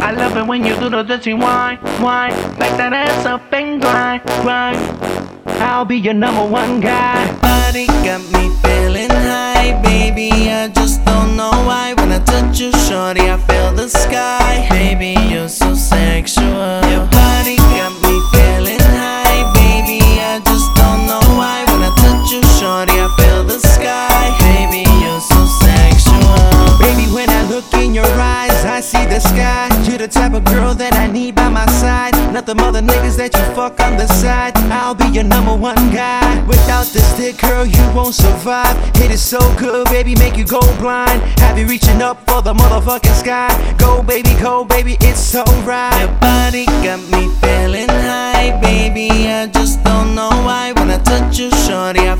I love it when you do the dirty whine, whine. Back that ass up and grind, grind. I'll be your number one guy. Body got me feeling high, baby. I just don't know why. When I touch you, shorty, I feel the sky. Baby, you're so sexual. Your body got me feeling high, baby. I just don't know why. When I touch you, shorty, I feel the sky. Baby, you're so sexual. Baby, when I look in your eyes, I see the sky. The type of girl that I need by my side. Not the mother niggas that you fuck on the side. I'll be your number one guy. Without this dick, girl, you won't survive. Hit it so good, baby, make you go blind. Have you reaching up for the motherfucking sky? Go, baby, go, baby, it's alright. Your body got me feeling high, baby. I just don't know why. When I touch you, shorty, I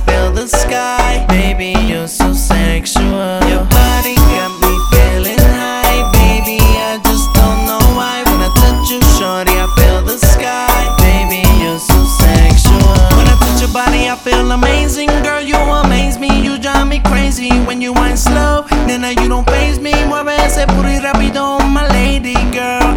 I feel amazing, girl. You amaze me, you drive me crazy. When you wind slow, nena, you don't phase me. Mueve ese puro y rápido, my lady girl.